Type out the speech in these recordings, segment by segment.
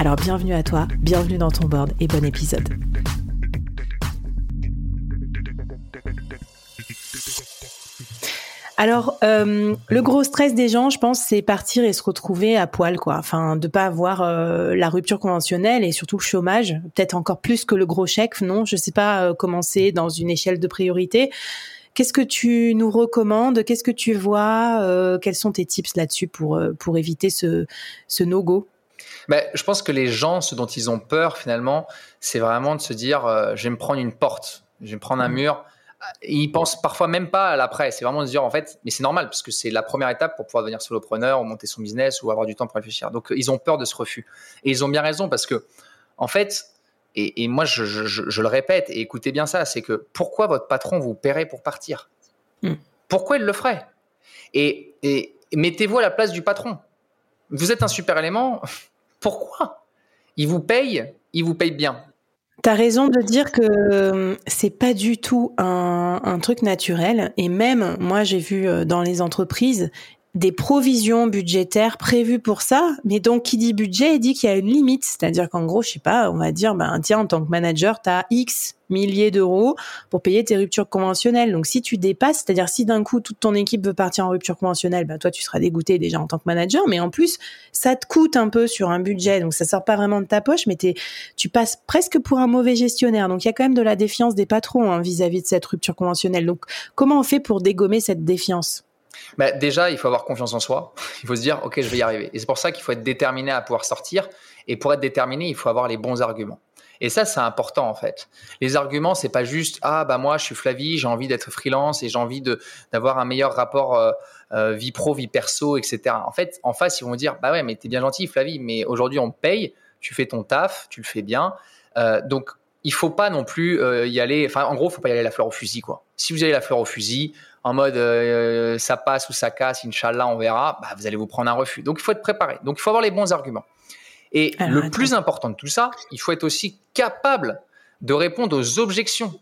Alors bienvenue à toi, bienvenue dans ton board et bon épisode. Alors, euh, le gros stress des gens, je pense, c'est partir et se retrouver à poil, quoi. Enfin, de pas avoir euh, la rupture conventionnelle et surtout le chômage, peut-être encore plus que le gros chèque. Non, je sais pas euh, comment c'est dans une échelle de priorité. Qu'est-ce que tu nous recommandes? Qu'est-ce que tu vois? Quels sont tes tips là-dessus pour pour éviter ce ce no-go? Ben, je pense que les gens, ce dont ils ont peur finalement, c'est vraiment de se dire, je vais me prendre une porte, je vais me prendre un mmh. mur ils pensent parfois même pas à l'après. C'est vraiment de se dire, en fait, mais c'est normal, parce que c'est la première étape pour pouvoir devenir solopreneur ou monter son business ou avoir du temps pour réfléchir. Donc, ils ont peur de ce refus. Et ils ont bien raison, parce que, en fait, et, moi, je, le répète, et écoutez bien ça, c'est que pourquoi votre patron vous paierait pour partir? Hmm. Pourquoi il le ferait? Et, et mettez-vous à la place du patron. Vous êtes un super élément, pourquoi? Il vous paye, il vous paye bien. T'as raison de dire que euh, c'est pas du tout un, un, truc naturel. Et même, moi, j'ai vu euh, dans les entreprises, des provisions budgétaires prévues pour ça. Mais donc, qui dit budget, dit qu'il y a une limite. C'est-à-dire qu'en gros, je sais pas, on va dire, ben, tiens, en tant que manager, tu as X milliers d'euros pour payer tes ruptures conventionnelles. Donc, si tu dépasses, c'est-à-dire si d'un coup, toute ton équipe veut partir en rupture conventionnelle, ben, toi, tu seras dégoûté déjà en tant que manager. Mais en plus, ça te coûte un peu sur un budget. Donc, ça sort pas vraiment de ta poche, mais tu passes presque pour un mauvais gestionnaire. Donc, il y a quand même de la défiance des patrons hein, vis-à-vis -vis de cette rupture conventionnelle. Donc, comment on fait pour dégommer cette défiance? Bah, déjà, il faut avoir confiance en soi. Il faut se dire, OK, je vais y arriver. Et c'est pour ça qu'il faut être déterminé à pouvoir sortir. Et pour être déterminé, il faut avoir les bons arguments. Et ça, c'est important en fait. Les arguments, c'est pas juste ah bah moi je suis Flavie, j'ai envie d'être freelance et j'ai envie d'avoir un meilleur rapport euh, euh, vie pro, vie perso, etc. En fait, en face, ils vont dire bah ouais, mais t'es bien gentil, Flavie, mais aujourd'hui on paye, tu fais ton taf, tu le fais bien. Euh, donc il faut pas non plus y aller. Enfin, en gros, faut pas y aller la fleur au fusil quoi. Si vous allez la fleur au fusil, en mode euh, ça passe ou ça casse, Inch'Allah, on verra, bah, vous allez vous prendre un refus. Donc il faut être préparé. Donc il faut avoir les bons arguments. Et le plus important de tout ça, il faut être aussi capable de répondre aux objections.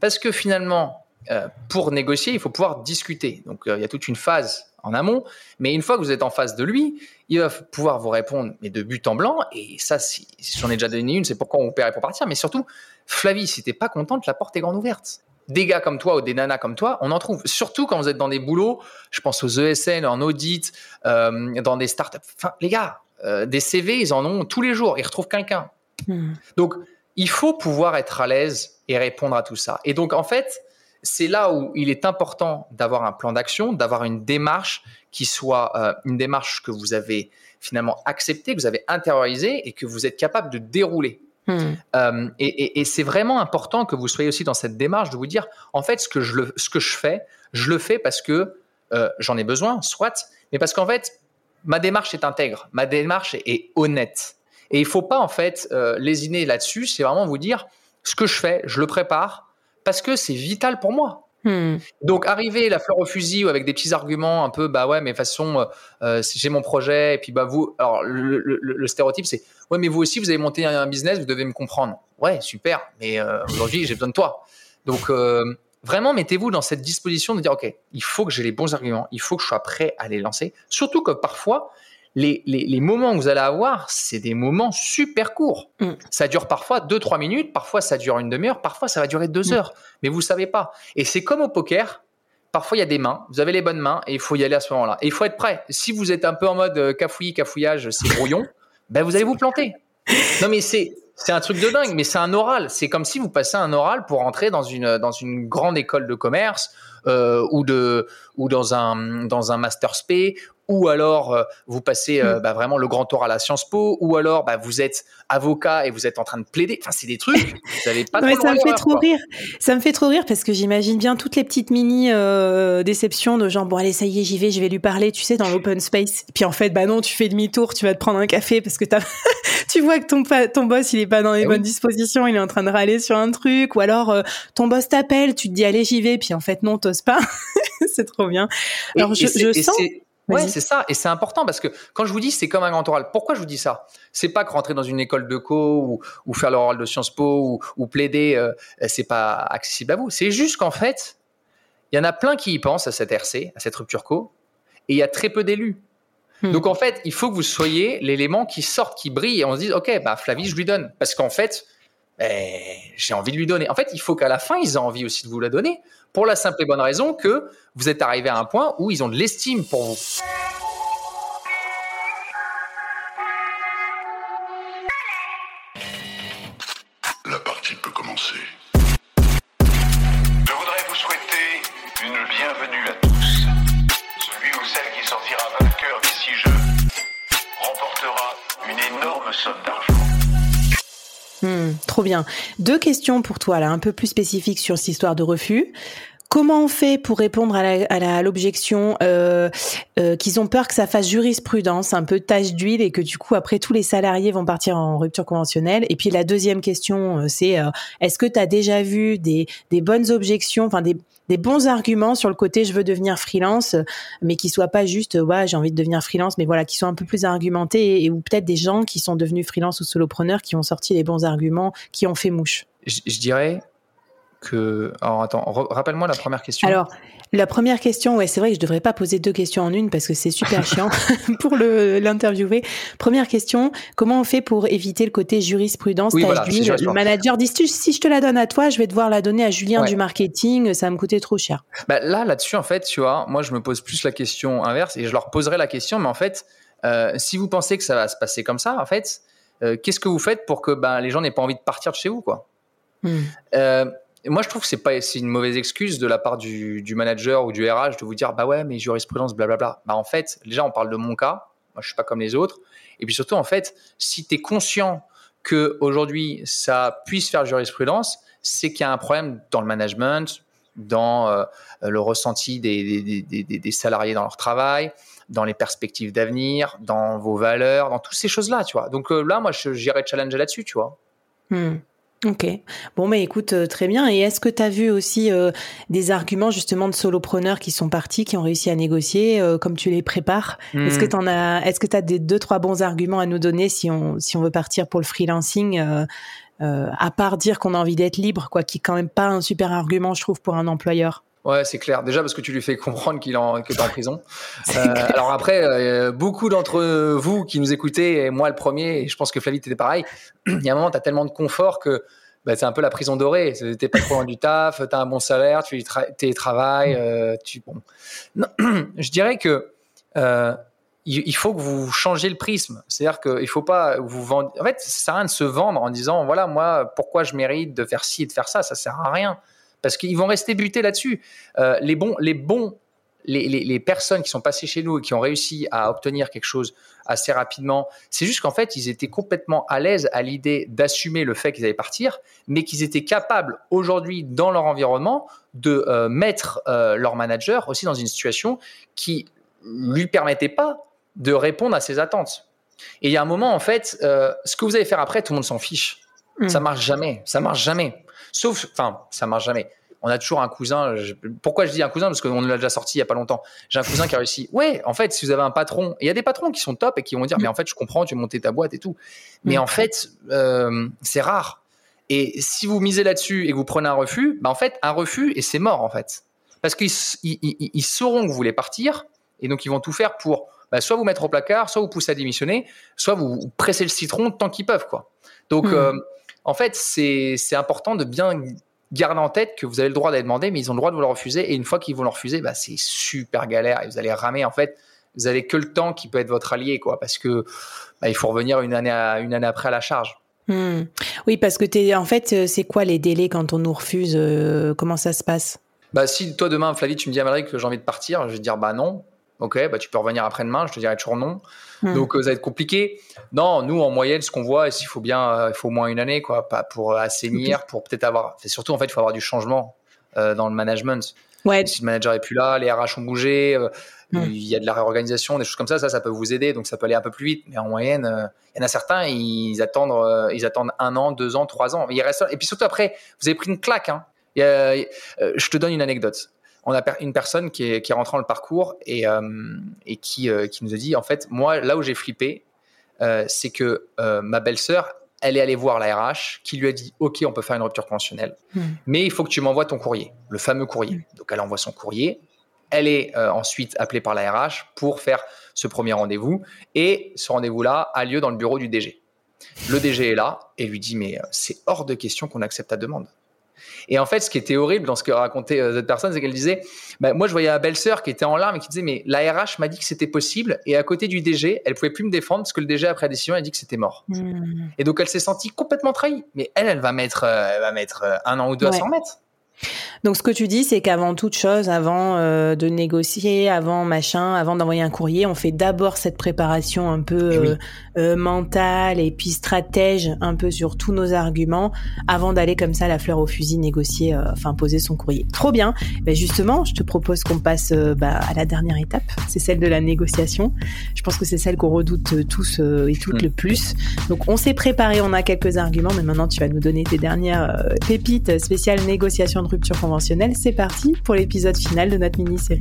Parce que finalement, euh, pour négocier, il faut pouvoir discuter. Donc euh, il y a toute une phase en amont, mais une fois que vous êtes en face de lui, il va pouvoir vous répondre, mais de but en blanc. Et ça, si, j'en ai déjà donné une, c'est pourquoi on paierait pour partir. Mais surtout, Flavie, si t'es pas contente, la porte est grande ouverte des gars comme toi ou des nanas comme toi, on en trouve. Surtout quand vous êtes dans des boulots, je pense aux ESN, en audit, euh, dans des startups. Enfin, les gars, euh, des CV, ils en ont tous les jours. Ils retrouvent quelqu'un. Hmm. Donc, il faut pouvoir être à l'aise et répondre à tout ça. Et donc, en fait, c'est là où il est important d'avoir un plan d'action, d'avoir une démarche qui soit euh, une démarche que vous avez finalement acceptée, que vous avez intériorisée et que vous êtes capable de dérouler. Hmm. Euh, et, c'est vraiment important que vous soyez aussi dans cette démarche de vous dire, en fait, ce que je, le, ce que je fais, je le fais parce que euh, j'en ai besoin, soit, mais parce qu'en fait, ma démarche est intègre, ma démarche est, honnête. Et il faut pas, en fait, euh, lésiner là-dessus, c'est vraiment vous dire, ce que je fais, je le prépare parce que c'est vital pour moi. Hmm. Donc arriver la fleur au fusil ou avec des petits arguments un peu bah ouais mais de façon euh, euh, j'ai mon projet et puis bah vous alors le, stéréotype c'est ouais mais vous aussi vous avez monté un business vous devez me comprendre. Ouais super mais euh, aujourd'hui j'ai besoin de toi. Donc vraiment mettez-vous dans cette disposition de dire ok il faut que j'ai les bons arguments il faut que je sois prêt à les lancer. Surtout que parfois les, moments que vous allez avoir, c'est des moments super courts. Mm. Ça dure parfois 2-3 minutes, parfois ça dure une demi-heure, parfois ça va durer 2 mm. heures. Mais vous ne savez pas. Et c'est comme au poker. Parfois, il y a des mains, vous avez les bonnes mains et il faut y aller à ce moment-là. Et il faut être prêt. Si vous êtes un peu en mode euh, cafouillis, cafouillage, c'est brouillon, ben vous allez vous planter. non, mais c'est. C'est un truc de dingue, mais c'est un oral. C'est comme si vous passez un oral pour entrer dans une, dans une grande école de commerce euh, ou, de, ou dans, un, dans un master spé ou alors euh, vous passez euh, mm. bah, vraiment le grand oral à Sciences Po, ou alors bah, vous êtes avocat et vous êtes en train de plaider. Enfin, c'est des trucs. Vous avez pas. ça me fait trop rire. Ça me fait trop rire parce que j'imagine bien toutes les petites mini euh, déceptions de genre bon allez ça y est j'y vais, je vais lui parler, tu sais dans l'open space. Puis en fait bah non tu fais demi-tour, tu vas te prendre un café parce que tu vois que ton ton boss il est pas dans les eh bonnes dispositions, il est en train de râler sur un truc, ou alors ton boss t'appelle, tu te dis allez j'y vais, puis en fait non t'oses pas. c'est trop bien. Alors je, je sens. Ouais, c'est ça, et c'est important parce que quand je vous dis c'est comme un grand oral, pourquoi je vous dis ça? C'est pas que rentrer dans une école de co ou, ou faire l'oral de Sciences Po ou, plaider, euh, c'est pas accessible à vous. C'est juste qu'en fait, il y en a plein qui y pensent à cette RC, à cette rupture co, et il y a très peu d'élus. Hmm. Donc en fait, il faut que vous soyez l'élément qui sorte, qui brille, et on se dise ok, bah Flavie, je lui donne, parce qu'en fait, ben, j'ai envie de lui donner. En fait, il faut qu'à la fin, ils aient envie aussi de vous la donner, pour la simple et bonne raison que vous êtes arrivé à un point où ils ont de l'estime pour vous. La partie peut commencer. Je voudrais vous souhaiter une bienvenue à tous. Celui ou celle qui sortira vainqueur d'ici jeu remportera une énorme somme d'argent. Trop bien. Deux questions pour toi là, un peu plus spécifiques sur cette histoire de refus. Comment on fait pour répondre à l'objection euh, euh, qu'ils ont peur que ça fasse jurisprudence, un peu tache d'huile et que du coup après tous les salariés vont partir en rupture conventionnelle? Et puis la deuxième question, euh, c'est est-ce que tu as déjà vu des, bonnes objections, enfin des, bons arguments sur le côté je veux devenir freelance, mais qui soient pas juste ouais j'ai envie de devenir freelance, mais voilà qui soient un peu plus argumentés et, ou peut-être des gens qui sont devenus freelance ou solopreneurs qui ont sorti les bons arguments, qui ont fait mouche? je dirais alors attends, rappelle-moi la première question. Alors, la première question, ouais, c'est vrai que je devrais pas poser deux questions en une parce que c'est super chiant pour l'interviewer. Première question, comment on fait pour éviter le côté jurisprudence? Le manager dit si je te la donne à toi, je vais devoir la donner à Julien du marketing, ça va me coûter trop cher. Bah, là, là-dessus, en fait, tu vois, moi, je me pose plus la question inverse et je leur poserai la question, mais en fait, euh, si vous pensez que ça va se passer comme ça, en fait, euh, qu'est-ce que vous faites pour que ben, les gens n'aient pas envie de partir de chez vous, quoi? Hmm. euh, moi, je trouve que c'est pas c'est une mauvaise excuse de la part du, manager ou du RH de vous dire bah ouais, mais jurisprudence, blablabla. Bah en fait, déjà, on parle de mon cas. Moi, je suis pas comme les autres. Et puis surtout, en fait, si tu es conscient que aujourd'hui ça puisse faire jurisprudence, c'est qu'il y a un problème dans le management, dans euh, le ressenti des, salariés dans leur travail, dans les perspectives d'avenir, dans vos valeurs, dans toutes ces choses-là, tu vois. Donc euh, là, moi, j'irais challenger là-dessus, tu vois. Hmm. Ok. Bon, mais écoute, euh, très bien. Et est-ce que tu as vu aussi euh, des arguments justement de solopreneurs qui sont partis, qui ont réussi à négocier, euh, comme tu les prépares? Est-ce que hmm. tu as, est-ce que tu as des deux, trois bons arguments à nous donner si on, si on veut partir pour le freelancing à part dire qu'on a envie d'être libre, quoi, qui est quand même pas un super argument, je trouve, pour un employeur? Ouais, c'est clair. Déjà parce que tu lui fais comprendre qu'il est en, en prison. alors après, beaucoup d'entre vous qui nous écoutez, et moi le premier, et je pense que Flavie était pareil, il y a un moment, tu as tellement de confort que bah, c'est un peu la prison dorée. T'es pas trop loin du taf, tu as un bon salaire, tu télétravailles. Euh, tu, bon. Non, je dirais que euh, il, faut que vous changez le prisme. C'est-à-dire qu'il faut pas vous vendre. En fait, ça sert à rien de se vendre en disant voilà, moi, pourquoi je mérite de faire ci et de faire ça? Ça sert à rien parce qu'ils vont rester butés là-dessus. Euh, les bons, les bons, les, les, personnes qui sont passées chez nous et qui ont réussi à obtenir quelque chose assez rapidement, c'est juste qu'en fait, ils étaient complètement à l'aise à l'idée d'assumer le fait qu'ils allaient partir, mais qu'ils étaient capables aujourd'hui dans leur environnement de euh, mettre euh, leur manager aussi dans une situation qui lui permettait pas de répondre à ses attentes. Et il y a un moment, en fait, ce que vous allez faire après, tout le monde s'en fiche. Mmh. Ça marche jamais. Ça marche jamais. Sauf, enfin, ça marche jamais. On a toujours un cousin. pourquoi je dis un cousin? Parce qu'on l'a déjà sorti il y a pas longtemps. J'ai un cousin qui a réussi. Ouais, en fait, si vous avez un patron, il y a des patrons qui sont top et qui vont dire, mais en fait, je comprends, tu veux monter ta boîte et tout. Mais en fait, euh, c'est rare. Et si vous misez là-dessus et que vous prenez un refus, bah en fait, un refus et c'est mort en fait. Parce qu'ils ils, sauront que vous voulez partir et donc ils vont tout faire pour bah, soit vous mettre au placard, soit vous pousser à démissionner, soit vous, presser le citron tant qu'ils peuvent quoi. Donc hmm. euh, en fait, c'est important de bien garder en tête que vous avez le droit d'aller demander, mais ils ont le droit de vous le refuser. Et une fois qu'ils vont le refuser, bah, c'est super galère et vous allez ramer en fait Vous avez que le temps qui peut être votre allié, quoi, parce que bah, il faut revenir une année, à, une année après à la charge. Hmm. Oui, parce que es, en fait, euh, c'est quoi les délais quand on nous refuse euh, Comment ça se passe? Bah, si toi demain, Flavie, tu me dis à que j'ai envie de partir, je vais te dire bah non. Ok, bah tu peux revenir après-demain. Je te dirai toujours non. Hmm. Donc euh, ça va être compliqué. Non, nous en moyenne, ce qu'on voit, c'est qu'il faut bien, il faut au moins une année, quoi, pas pour assainir, pour peut-être avoir. Surtout en fait, il faut avoir du changement dans le management. Ouais. Si le manager est plus là, les RH ont bougé, Hmm. Il y a de la réorganisation, des choses comme ça, ça, ça peut vous aider, donc ça peut aller un peu plus vite. Mais en moyenne, euh, il y en a certains, ils attendent, euh, ils attendent un an, deux ans, trois ans. il reste... Et puis surtout après, vous avez pris une claque. Hein. Euh, je te donne une anecdote. On a une personne qui est, qui est rentrée dans le parcours et, et qui, qui nous a dit, en fait, moi, là où j'ai flippé, c'est que ma belle-sœur, elle est allée voir la RH qui lui a dit Ok, on peut faire une rupture conventionnelle, hmm. mais il faut que tu m'envoies ton courrier, le fameux courrier. Hmm. Donc elle envoie son courrier. Elle est euh, ensuite appelée par la RH pour faire ce premier rendez-vous et ce rendez-vous-là a lieu dans le bureau du DG. Le DG est là et lui dit mais euh, c'est hors de question qu'on accepte ta demande. Et en fait, ce qui était horrible dans ce que racontait euh, cette personne, c'est qu'elle disait, bah, moi je voyais la belle-sœur qui était en larmes et qui disait, mais la RH m'a dit que c'était possible et à côté du DG, elle pouvait plus me défendre parce que le DG après la décision, a dit que c'était mort. Hmm. Et donc elle s'est sentie complètement trahie. Mais elle, elle va mettre, elle va mettre un an ou deux à s'en remettre. Donc ce que tu dis, c'est qu'avant toute chose, avant euh, de négocier, avant machin, avant d'envoyer un courrier, on fait d'abord cette préparation un peu eh euh, euh, mentale et puis stratège un peu sur tous nos arguments avant d'aller comme ça la fleur au fusil négocier, enfin poser son courrier. Trop bien. Ben justement, je te propose qu'on passe bah, à la dernière étape, c'est celle de la négociation. Je pense que c'est celle qu'on redoute tous et toutes le plus. Donc on s'est préparé, on a quelques arguments, mais maintenant tu vas nous donner tes dernières pépites spéciales négociation rupture c'est parti pour l'épisode final de notre mini-série.